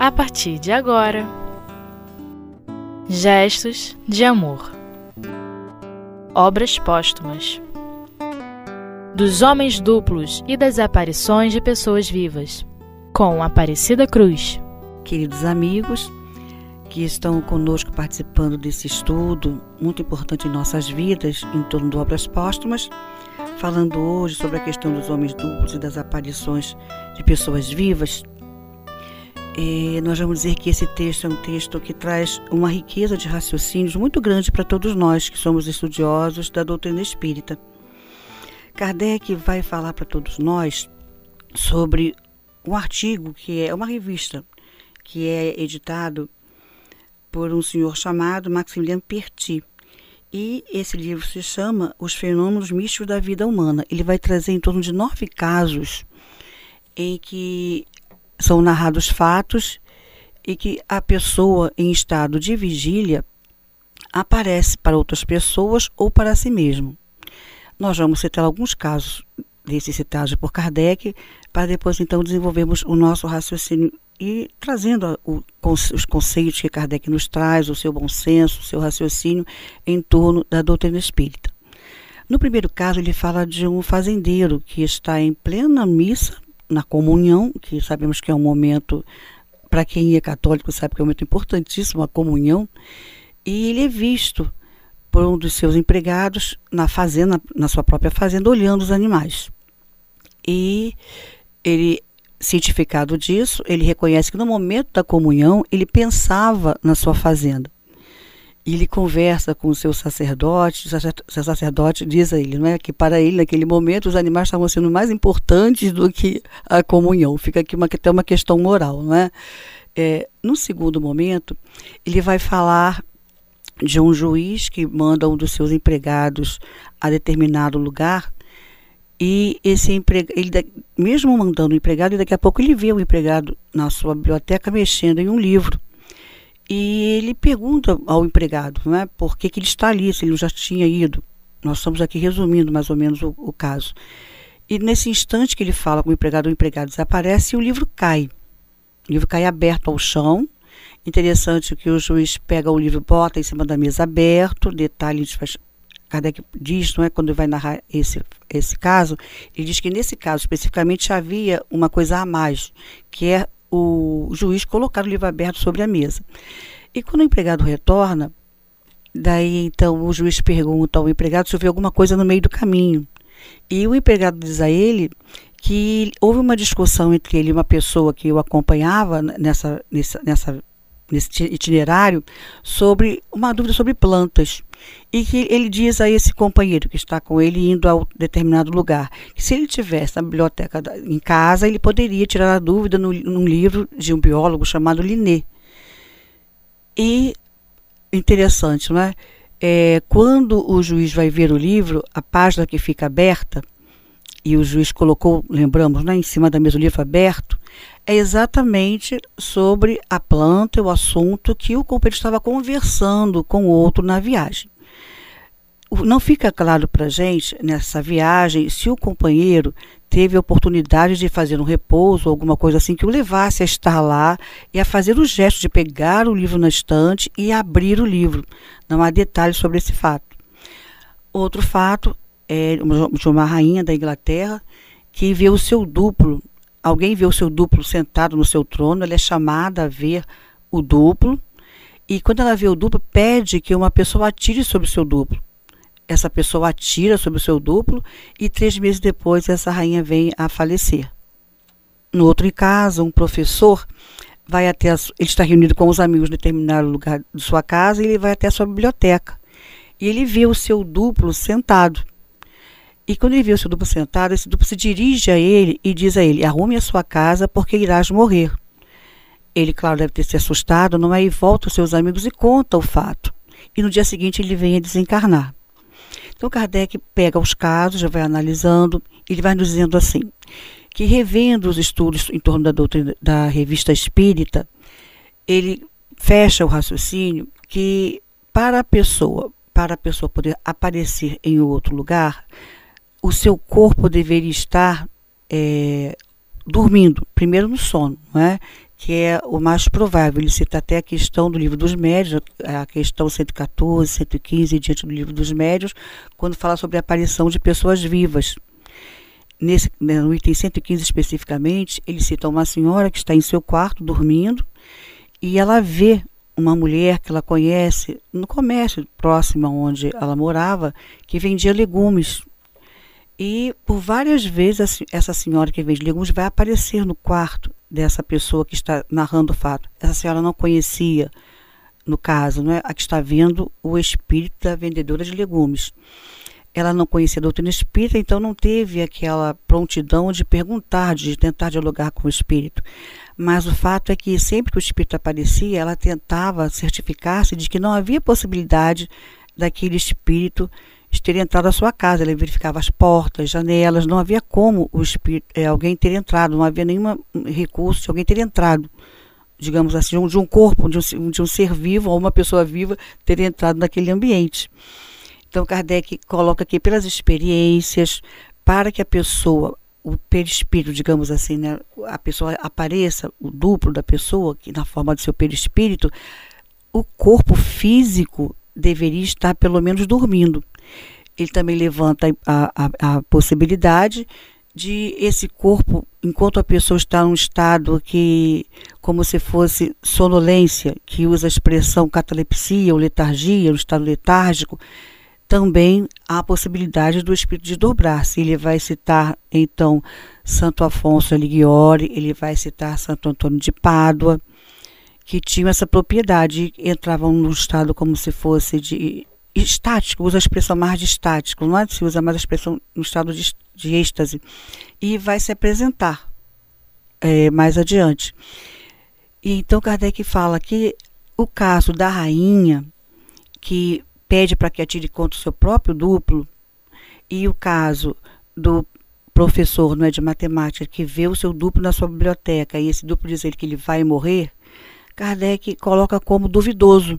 a partir de agora. Gestos de Amor Obras Póstumas Dos Homens Duplos e das Aparições de Pessoas Vivas, com Aparecida Cruz. Queridos amigos que estão conosco participando desse estudo muito importante em nossas vidas em torno de obras póstumas, falando hoje sobre a questão dos homens duplos e das aparições de pessoas vivas. E nós vamos dizer que esse texto é um texto que traz uma riqueza de raciocínios muito grande para todos nós que somos estudiosos da doutrina espírita. Kardec vai falar para todos nós sobre um artigo que é uma revista que é editado por um senhor chamado Maximiliano Perti. E esse livro se chama Os Fenômenos Místicos da Vida Humana. Ele vai trazer em torno de nove casos em que são narrados fatos e que a pessoa em estado de vigília aparece para outras pessoas ou para si mesmo. Nós vamos citar alguns casos desses citados por Kardec, para depois então desenvolvermos o nosso raciocínio e trazendo os conceitos que Kardec nos traz, o seu bom senso, o seu raciocínio em torno da doutrina espírita. No primeiro caso, ele fala de um fazendeiro que está em plena missa na comunhão, que sabemos que é um momento, para quem é católico, sabe que é um momento importantíssimo, a comunhão, e ele é visto por um dos seus empregados na fazenda, na sua própria fazenda, olhando os animais. E ele, cientificado disso, ele reconhece que no momento da comunhão ele pensava na sua fazenda. E ele conversa com o seu sacerdote, o seu sacerdote diz a ele não é, que para ele, naquele momento, os animais estavam sendo mais importantes do que a comunhão. Fica aqui uma, até uma questão moral. Não é? É, no segundo momento, ele vai falar de um juiz que manda um dos seus empregados a determinado lugar e esse empregado, ele mesmo mandando o empregado, daqui a pouco ele vê o empregado na sua biblioteca mexendo em um livro. E ele pergunta ao empregado não é, por que, que ele está ali, se ele já tinha ido. Nós estamos aqui resumindo mais ou menos o, o caso. E nesse instante que ele fala com o empregado, o empregado desaparece e o livro cai. O livro cai aberto ao chão. Interessante que o juiz pega o livro, bota em cima da mesa aberto, detalhe, Kardec diz, não é, quando vai narrar esse, esse caso, ele diz que nesse caso especificamente havia uma coisa a mais, que é o juiz colocar o livro aberto sobre a mesa. E quando o empregado retorna, daí então o juiz pergunta ao empregado se houve alguma coisa no meio do caminho. E o empregado diz a ele que houve uma discussão entre ele e uma pessoa que o acompanhava nessa, nessa, nessa, nesse itinerário sobre uma dúvida sobre plantas. E que ele diz a esse companheiro que está com ele indo a determinado lugar, que se ele tivesse na biblioteca em casa, ele poderia tirar a dúvida no, num livro de um biólogo chamado Linné. E interessante, não é? é? Quando o juiz vai ver o livro, a página que fica aberta, e o juiz colocou, lembramos, né, em cima da mesa o livro aberto, é exatamente sobre a planta, o assunto que o companheiro estava conversando com o outro na viagem. Não fica claro para gente, nessa viagem, se o companheiro teve a oportunidade de fazer um repouso, alguma coisa assim, que o levasse a estar lá e a fazer o gesto de pegar o livro na estante e abrir o livro. Não há detalhes sobre esse fato. Outro fato é uma rainha da Inglaterra que vê o seu duplo alguém vê o seu duplo sentado no seu trono, ela é chamada a ver o duplo, e quando ela vê o duplo, pede que uma pessoa atire sobre o seu duplo. Essa pessoa atira sobre o seu duplo e três meses depois essa rainha vem a falecer. No outro caso, um professor vai até a, ele está reunido com os amigos em determinado lugar de sua casa e ele vai até a sua biblioteca. E ele vê o seu duplo sentado. E quando ele vê o seu duplo sentado, esse duplo se dirige a ele e diz a ele: Arrume a sua casa porque irás morrer. Ele, claro, deve ter se assustado, não é? E volta aos seus amigos e conta o fato. E no dia seguinte ele vem a desencarnar. Então Kardec pega os casos, já vai analisando, e ele vai nos dizendo assim: que revendo os estudos em torno da doutrina da revista espírita, ele fecha o raciocínio que para a pessoa, para a pessoa poder aparecer em outro lugar, o seu corpo deveria estar é, dormindo, primeiro no sono, não é? que é o mais provável. Ele cita até a questão do livro dos médios, a questão 114, 115, diante do livro dos médios, quando fala sobre a aparição de pessoas vivas. Nesse, né, no item 115 especificamente, ele cita uma senhora que está em seu quarto dormindo e ela vê uma mulher que ela conhece no comércio próximo onde ela morava, que vendia legumes. E por várias vezes essa senhora que vende legumes vai aparecer no quarto dessa pessoa que está narrando o fato. Essa senhora não conhecia, no caso, não é? a que está vendo o espírito da vendedora de legumes. Ela não conhecia a doutrina espírita, então não teve aquela prontidão de perguntar, de tentar dialogar com o espírito. Mas o fato é que sempre que o espírito aparecia, ela tentava certificar-se de que não havia possibilidade daquele espírito ter entrado à sua casa. Ela verificava as portas, janelas, não havia como o espírito, é, alguém ter entrado, não havia nenhum recurso de alguém ter entrado, digamos assim, de um corpo, de um, de um ser vivo ou uma pessoa viva ter entrado naquele ambiente. Então, Kardec coloca aqui pelas experiências, para que a pessoa o perispírito, digamos assim, né, a pessoa apareça, o duplo da pessoa, que na forma do seu perispírito, o corpo físico deveria estar pelo menos dormindo. Ele também levanta a, a, a possibilidade de esse corpo, enquanto a pessoa está num estado que, como se fosse sonolência, que usa a expressão catalepsia ou letargia, um estado letárgico, também há a possibilidade do espírito de dobrar-se. Ele vai citar, então, Santo Afonso Alighieri, ele vai citar Santo Antônio de Pádua, que tinham essa propriedade, entravam no estado como se fosse de estático, usa a expressão mais de estático, não é? se usa mais a expressão no estado de, de êxtase, e vai se apresentar é, mais adiante. E então Kardec fala que o caso da rainha, que pede para que atire contra o seu próprio duplo, e o caso do professor não é, de matemática que vê o seu duplo na sua biblioteca e esse duplo diz ele que ele vai morrer, Kardec coloca como duvidoso,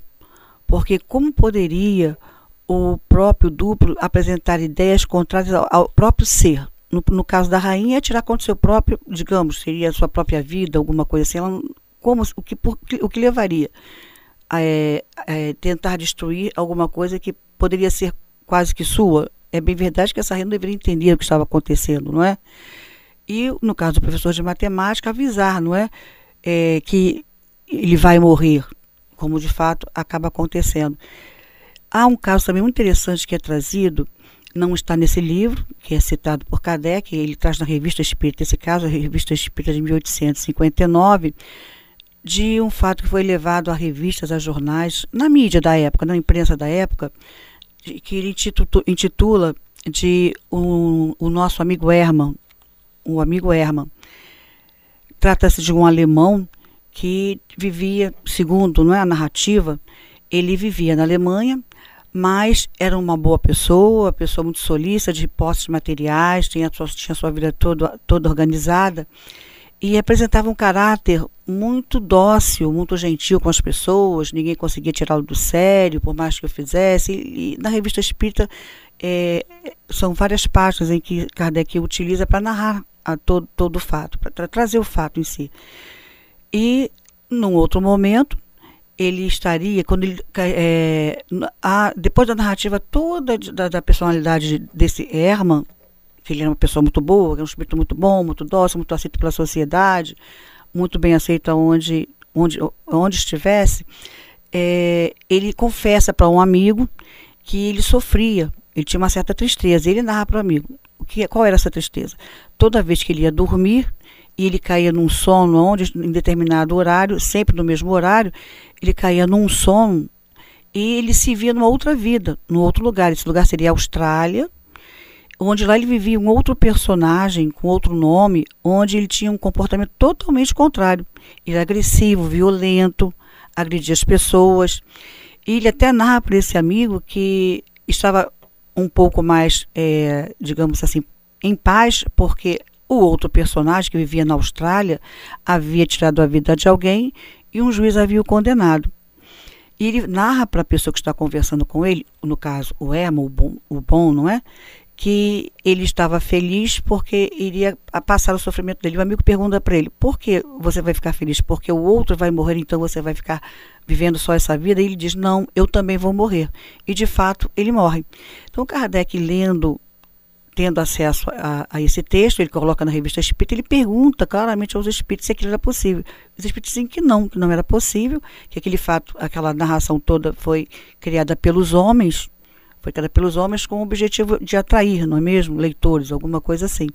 porque como poderia o próprio duplo apresentar ideias contrárias ao, próprio ser? No, no, caso da rainha, é tirar contra o seu próprio, digamos, seria a sua própria vida, alguma coisa assim. Ela, como, o, que, por, o que levaria? é, é, tentar destruir alguma coisa que poderia ser quase que sua. É bem verdade que essa renda deveria entender o que estava acontecendo, não é? E, no caso do professor de matemática, avisar, não é? é que ele vai morrer, como de fato acaba acontecendo. Há um caso também muito interessante que é trazido, não está nesse livro, que é citado por Kardec, ele traz na Revista Espírita, esse caso, a Revista Espírita de 1859, de um fato que foi levado a revistas, a jornais, na mídia da época, na imprensa da época, que ele intitula de um, o nosso amigo Hermann, o amigo Hermann. Trata-se de um alemão que vivia, segundo não é, a narrativa, ele vivia na Alemanha, mas era uma boa pessoa, pessoa muito solícita, de posses materiais, tinha sua, tinha sua vida toda, toda organizada e apresentava um caráter muito dócil, muito gentil com as pessoas, ninguém conseguia tirá-lo do sério, por mais que eu fizesse. E, e na revista Espírita é, são várias páginas em que Kardec utiliza para narrar todo, todo o fato, para trazer o fato em si. E, num outro momento, ele estaria, quando ele, é, a, depois da narrativa toda da, da personalidade desse Herman, que ele era uma pessoa muito boa, um espírito muito bom, muito dócil, muito aceito pela sociedade, muito bem aceito onde, onde, onde estivesse, é, ele confessa para um amigo que ele sofria, ele tinha uma certa tristeza. Ele narra para o amigo o que, qual era essa tristeza. Toda vez que ele ia dormir, e ele caía num sono onde, em determinado horário, sempre no mesmo horário, ele caía num sono e ele se via numa outra vida, num outro lugar. Esse lugar seria a Austrália, onde lá ele vivia um outro personagem com outro nome, onde ele tinha um comportamento totalmente contrário. Ele era agressivo, violento, agredia as pessoas. E ele até narra para esse amigo que estava um pouco mais, é, digamos assim, em paz, porque o outro personagem que vivia na Austrália havia tirado a vida de alguém e um juiz havia o condenado. E ele narra para a pessoa que está conversando com ele, no caso o Emma, o bom, o bom não é? que ele estava feliz porque iria passar o sofrimento dele. O amigo pergunta para ele: por que você vai ficar feliz? Porque o outro vai morrer, então você vai ficar vivendo só essa vida? E ele diz: não, eu também vou morrer. E de fato ele morre. Então Kardec, lendo, tendo acesso a, a esse texto, ele coloca na revista Espírita, ele pergunta claramente aos espíritos se aquilo era possível. Os espíritos dizem que não, que não era possível, que aquele fato, aquela narração toda foi criada pelos homens foi criada pelos homens com o objetivo de atrair, não é mesmo? Leitores, alguma coisa assim.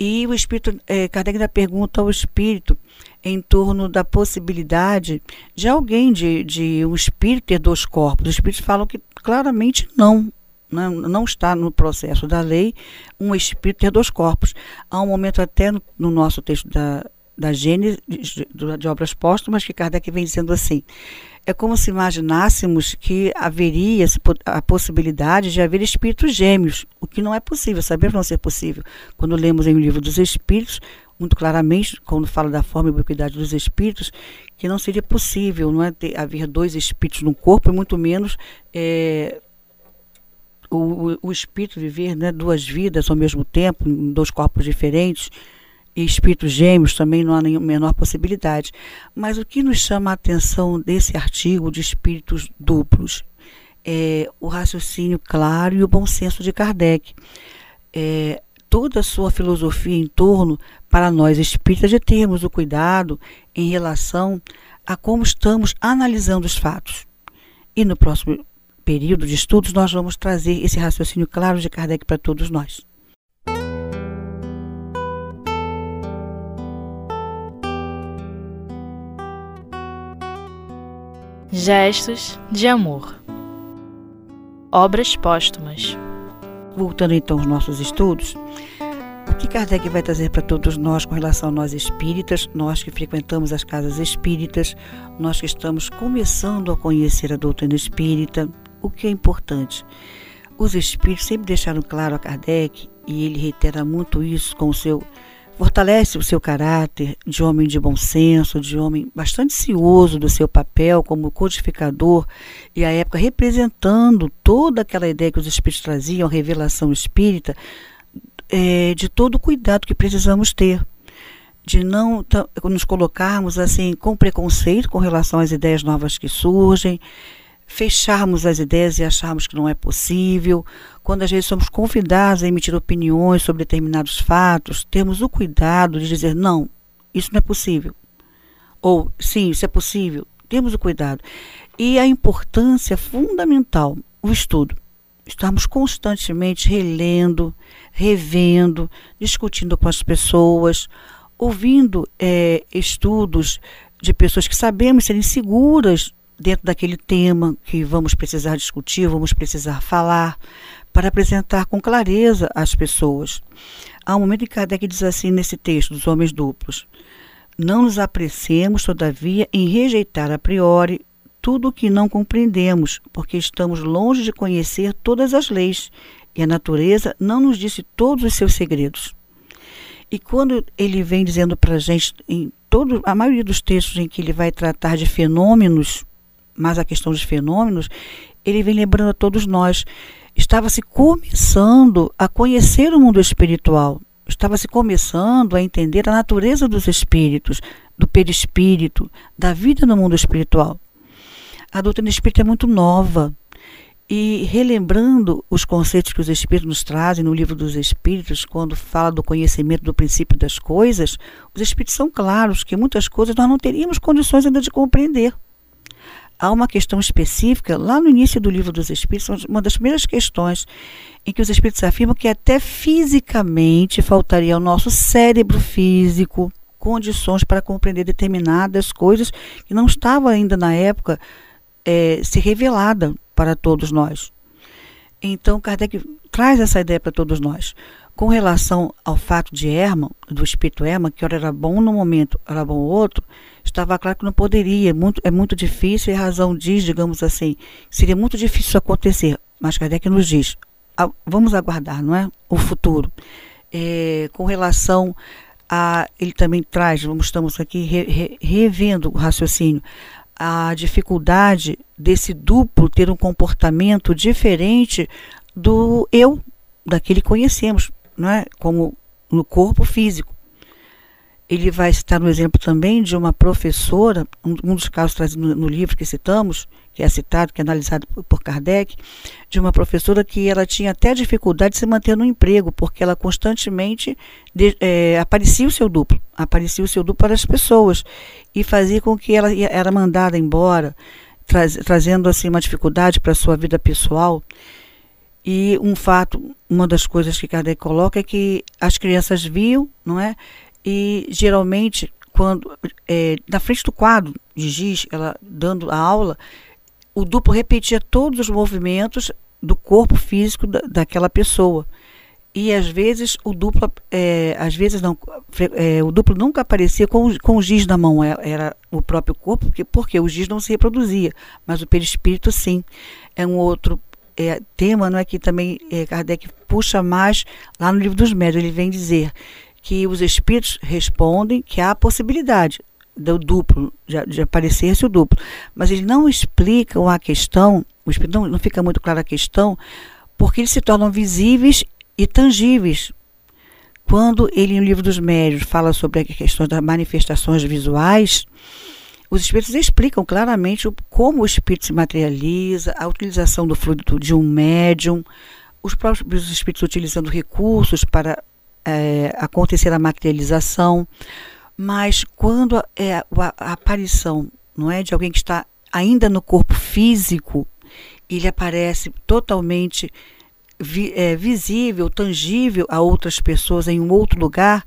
E o espírito, é, Kardec ainda pergunta ao espírito em torno da possibilidade de alguém, de, de um espírito ter dois corpos. Os espíritos falam que claramente não, não, não está no processo da lei um espírito ter dois corpos. Há um momento até no, no nosso texto da, da Gênesis, de, de obras póstumas, que Kardec vem dizendo assim: é como se imaginássemos que haveria a possibilidade de haver espíritos gêmeos, o que não é possível, sabemos não ser possível. Quando lemos em o livro dos Espíritos, muito claramente, quando fala da forma e ubiquidade dos espíritos, que não seria possível não é, ter, haver dois espíritos no corpo, e muito menos é, o, o, espírito viver né, duas vidas ao mesmo tempo, em dois corpos diferentes e espíritos gêmeos também não há nenhuma menor possibilidade. Mas o que nos chama a atenção desse artigo de espíritos duplos é o raciocínio claro e o bom senso de Kardec. É, toda a sua filosofia em torno, para nós espíritas, de termos o cuidado em relação a como estamos analisando os fatos. E no próximo período de estudos, nós vamos trazer esse raciocínio claro de Kardec para todos nós. Gestos de amor. Obras póstumas. Voltando então aos nossos estudos, o que Kardec vai trazer para todos nós com relação a nós espíritas, nós que frequentamos as casas espíritas, nós que estamos começando a conhecer a doutrina espírita, o que é importante? Os espíritos sempre deixaram claro a Kardec, e ele reitera muito isso com o seu fortalece o seu caráter de homem de bom senso, de homem bastante cioso do seu papel como codificador e à época representando toda aquela ideia que os espíritos traziam, a revelação espírita, é, de todo o cuidado que precisamos ter de não nos colocarmos assim com preconceito com relação às ideias novas que surgem, fecharmos as ideias e acharmos que não é possível, quando às vezes somos convidados a emitir opiniões sobre determinados fatos, temos o cuidado de dizer não, isso não é possível. Ou sim, isso é possível. Temos o cuidado. E a importância fundamental, o estudo. Estamos constantemente relendo, revendo, discutindo com as pessoas, ouvindo é, estudos de pessoas que sabemos serem seguras dentro daquele tema que vamos precisar discutir, vamos precisar falar, para apresentar com clareza às pessoas. Há um momento em que Kardec diz assim nesse texto dos homens duplos: Não nos apressemos, todavia, em rejeitar a priori tudo o que não compreendemos, porque estamos longe de conhecer todas as leis e a natureza não nos disse todos os seus segredos. E quando ele vem dizendo para a gente, em todo, a maioria dos textos em que ele vai tratar de fenômenos mas a questão dos fenômenos, ele vem lembrando a todos nós. Estava se começando a conhecer o mundo espiritual, estava se começando a entender a natureza dos espíritos, do perispírito, da vida no mundo espiritual. A doutrina espírita é muito nova. E relembrando os conceitos que os espíritos nos trazem no livro dos espíritos, quando fala do conhecimento do princípio das coisas, os espíritos são claros que muitas coisas nós não teríamos condições ainda de compreender há uma questão específica, lá no início do livro dos Espíritos, uma das primeiras questões em que os Espíritos afirmam que até fisicamente faltaria ao nosso cérebro físico condições para compreender determinadas coisas que não estavam ainda na época é, se revelada para todos nós. Então, Kardec traz essa ideia para todos nós. Com relação ao fato de Herman, do espírito Herman, que ora era bom no momento, era bom outro, estava claro que não poderia, é muito, é muito difícil, e a razão diz, digamos assim, seria muito difícil acontecer. Mas Kardec nos diz, vamos aguardar, não é? O futuro. É, com relação a. Ele também traz, vamos, estamos aqui re, re, revendo o raciocínio, a dificuldade desse duplo ter um comportamento diferente do eu, daquele que conhecemos, não é? como no corpo físico. Ele vai citar um exemplo também de uma professora, um, um dos casos trazidos no, no livro que citamos, que é citado, que é analisado por Kardec, de uma professora que ela tinha até dificuldade de se manter no emprego, porque ela constantemente de, é, aparecia o seu duplo, aparecia o seu duplo para as pessoas e fazia com que ela era mandada embora, traz, trazendo assim uma dificuldade para a sua vida pessoal. E um fato, uma das coisas que Kardec coloca é que as crianças viam, não é? E geralmente quando é, na frente do quadro de giz, ela dando a aula, o duplo repetia todos os movimentos do corpo físico da, daquela pessoa. E às vezes o duplo, é, às vezes não, é, o duplo nunca aparecia com, com o giz na mão, era, é, era o próprio corpo, porque, porque o giz não se reproduzia, mas o perispírito sim. É um outro é, tema, não é que também é, Kardec puxa mais lá no livro dos médios, ele vem dizer que os espíritos respondem que há a possibilidade do duplo, de, de aparecer-se o duplo. Mas eles não explicam a questão, não, não fica muito clara a questão, porque eles se tornam visíveis e tangíveis. Quando ele, no livro dos médios, fala sobre a questão das manifestações visuais, os espíritos explicam claramente como o espírito se materializa, a utilização do fluido de um médium, os próprios espíritos utilizando recursos para é, acontecer a materialização. Mas quando é a, a aparição não é de alguém que está ainda no corpo físico, ele aparece totalmente vi, é, visível, tangível a outras pessoas em um outro lugar,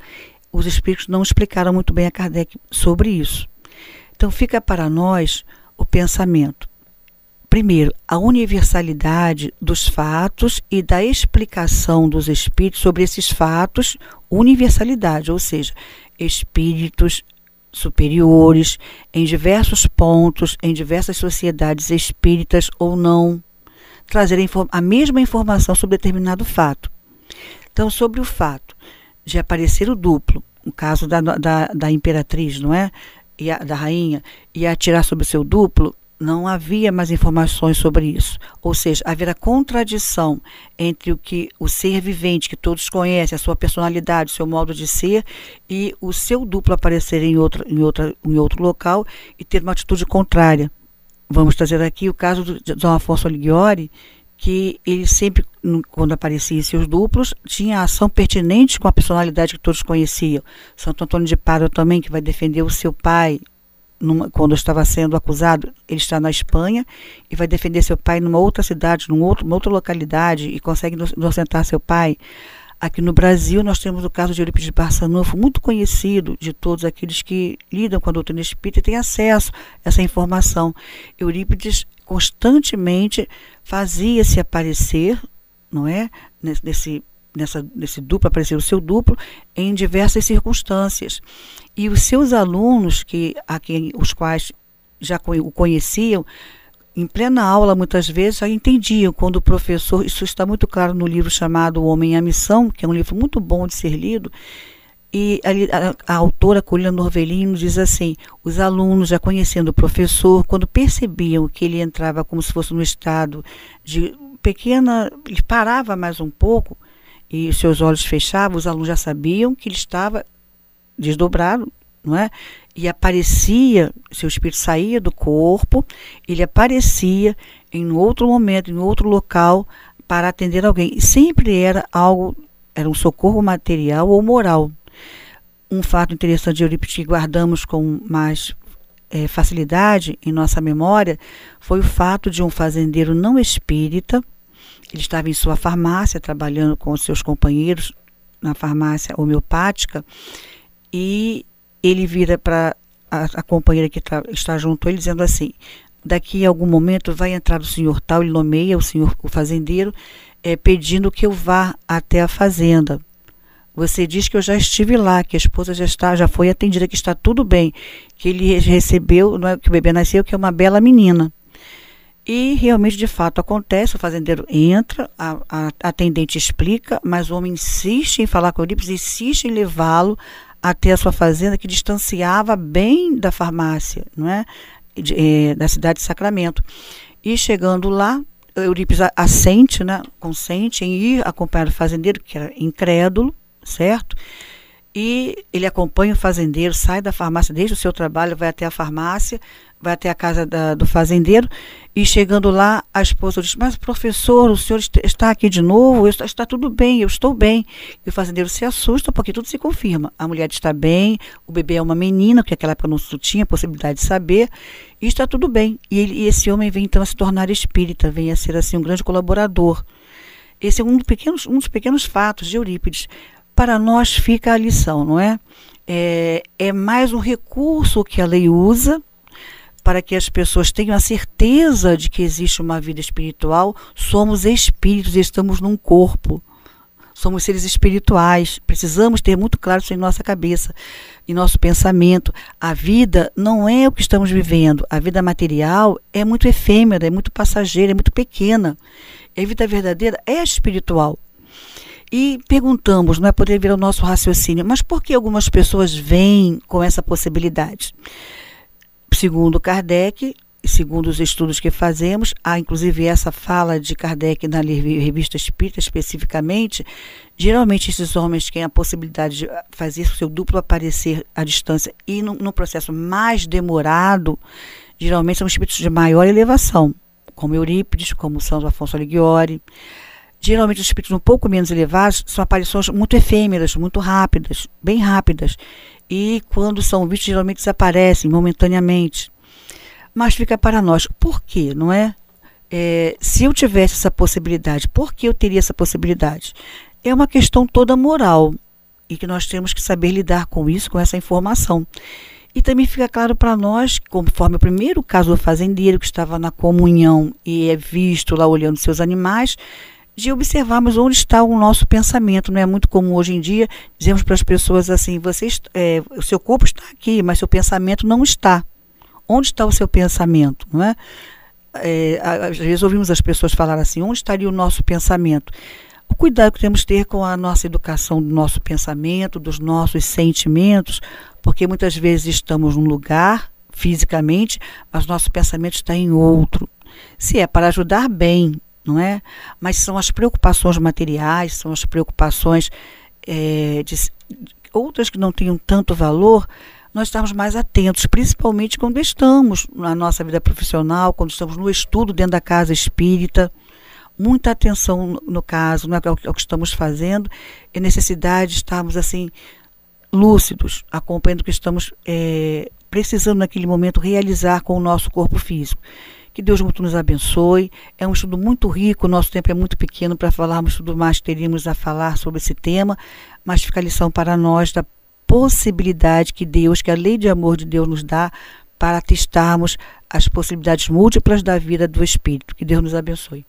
os espíritos não explicaram muito bem a Kardec sobre isso. Então fica para nós o pensamento. Primeiro, a universalidade dos fatos e da explicação dos espíritos sobre esses fatos, universalidade, ou seja, espíritos superiores em diversos pontos, em diversas sociedades espíritas ou não, trazer a, mesma informação sobre determinado fato. Então, sobre o fato de aparecer o duplo, no caso da, da, da imperatriz, não é? A, da rainha, e atirar sobre o seu duplo, não havia mais informações sobre isso. Ou seja, haverá contradição entre o que o ser vivente, que todos conhecem, a sua personalidade, o seu modo de ser, e o seu duplo aparecer em, outra, em, outra, em outro local e ter uma atitude contrária. Vamos trazer aqui o caso de Dom Afonso Alighieri, que ele sempre, quando aparecia em seus duplos, tinha ação pertinente com a personalidade que todos conheciam. Santo Antônio de Pádua também, que vai defender o seu pai, numa, quando estava sendo acusado, ele está na Espanha e vai defender seu pai numa outra cidade, numa, outro, numa outra localidade e consegue inocentar seu pai. Aqui no Brasil, nós temos o caso de Eurípides Barçanufo, muito conhecido de todos aqueles que lidam com a doutrina espírita e têm acesso a essa informação. Eurípides constantemente fazia-se aparecer, não é, nesse nessa, nesse duplo, apareceu o seu duplo em diversas circunstâncias. E os seus alunos, que a quem, os quais já o conheciam, em plena aula, muitas vezes, já entendiam quando o professor, isso está muito claro no livro chamado O Homem e a Missão, que é um livro muito bom de ser lido, e a, a, a autora Colina Norvelino diz assim: os alunos, já conhecendo o professor, quando percebiam que ele entrava como se fosse no estado de pequena, ele parava mais um pouco, e os seus olhos fechavam, os alunos já sabiam que ele estava desdobrado, não é? E aparecia, seu espírito saía do corpo, ele aparecia em outro momento, em outro local para atender alguém. E sempre era algo, era um socorro material ou moral. Um fato interessante de Eurípides que guardamos com mais é, facilidade em nossa memória foi o fato de um fazendeiro não espírita ele estava em sua farmácia, trabalhando com seus companheiros na farmácia homeopática, e ele vira para a, a, companheira que tá, está junto ele, dizendo assim: daqui a algum momento vai entrar o senhor tal, ele nomeia o senhor, o fazendeiro, é, pedindo que eu vá até a fazenda. Você diz que eu já estive lá, que a esposa já está, já foi atendida, que está tudo bem, que ele recebeu, não é, que o bebê nasceu, que é uma bela menina. E realmente, de fato, acontece, o fazendeiro entra, a, a atendente explica, mas o homem insiste em falar com o Eurípides, insiste em levá-lo até a sua fazenda, que distanciava bem da farmácia, não é? De, é, da cidade de Sacramento. E chegando lá, Eurípides assente, né, consente em ir acompanhar o fazendeiro, que era incrédulo, certo? E ele acompanha o fazendeiro, sai da farmácia, deixa o seu trabalho, vai até a farmácia, vai até a casa da, do fazendeiro e chegando lá, a esposa diz: Mas professor, o senhor está aqui de novo? Está, está tudo bem, eu estou bem. E o fazendeiro se assusta porque tudo se confirma. A mulher está bem, o bebê é uma menina, que naquela época não tinha possibilidade de saber, e está tudo bem. E, ele, e esse homem vem então a se tornar espírita, vem a ser assim um grande colaborador. Esse é um dos pequenos, um dos pequenos fatos de Eurípides. Para nós fica a lição, não é? É, é mais um recurso que a lei usa para que as pessoas tenham a certeza de que existe uma vida espiritual, somos espíritos estamos num corpo. Somos seres espirituais. Precisamos ter muito claro isso em nossa cabeça, em nosso pensamento. A vida não é o que estamos vivendo. A vida material é muito efêmera, é muito passageira, é muito pequena. A vida verdadeira é espiritual. E perguntamos, não é poder vir ao nosso raciocínio, mas por que algumas pessoas vêm com essa possibilidade? Segundo Kardec, segundo os estudos que fazemos, há inclusive essa fala de Kardec na revista Espírita especificamente, geralmente esses homens têm a possibilidade de fazer o seu duplo aparecer à distância e num, processo mais demorado, geralmente são espíritos de maior elevação, como Eurípides, como Santo Afonso Alighieri. Geralmente os espíritos um pouco menos elevados são aparições muito efêmeras, muito rápidas, bem rápidas e quando são vistos geralmente desaparecem momentaneamente. Mas fica para nós, por quê, não é? é? Se eu tivesse essa possibilidade, por que eu teria essa possibilidade? É uma questão toda moral e que nós temos que saber lidar com isso, com essa informação. E também fica claro para nós, conforme o primeiro caso do fazendeiro que estava na comunhão e é visto lá olhando seus animais, de observarmos onde está o nosso pensamento. Não é muito comum hoje em dia dizemos para as pessoas assim: você, é, o seu corpo está aqui, mas seu pensamento não está. Onde está o seu pensamento? Não é? é às vezes ouvimos as pessoas falar assim: onde estaria o nosso pensamento? O cuidado que temos que ter com a nossa educação do nosso pensamento, dos nossos sentimentos, porque muitas vezes estamos num lugar fisicamente, mas nosso pensamento está em outro. Se é para ajudar, bem, não é? Mas são as preocupações materiais, são as preocupações é, de, outras que não tenham tanto valor, nós estamos mais atentos, principalmente quando estamos na nossa vida profissional, quando estamos no estudo dentro da casa espírita. Muita atenção no, caso, não é, é o que estamos fazendo, é necessidade de estarmos assim lúcidos, acompanhando o que estamos é, precisando naquele momento realizar com o nosso corpo físico. Que Deus muito nos abençoe. É um estudo muito rico, nosso tempo é muito pequeno para falarmos tudo mais que teríamos a falar sobre esse tema, mas fica a lição para nós da possibilidade que Deus, que a lei de amor de Deus nos dá para testarmos as possibilidades múltiplas da vida do Espírito. Que Deus nos abençoe.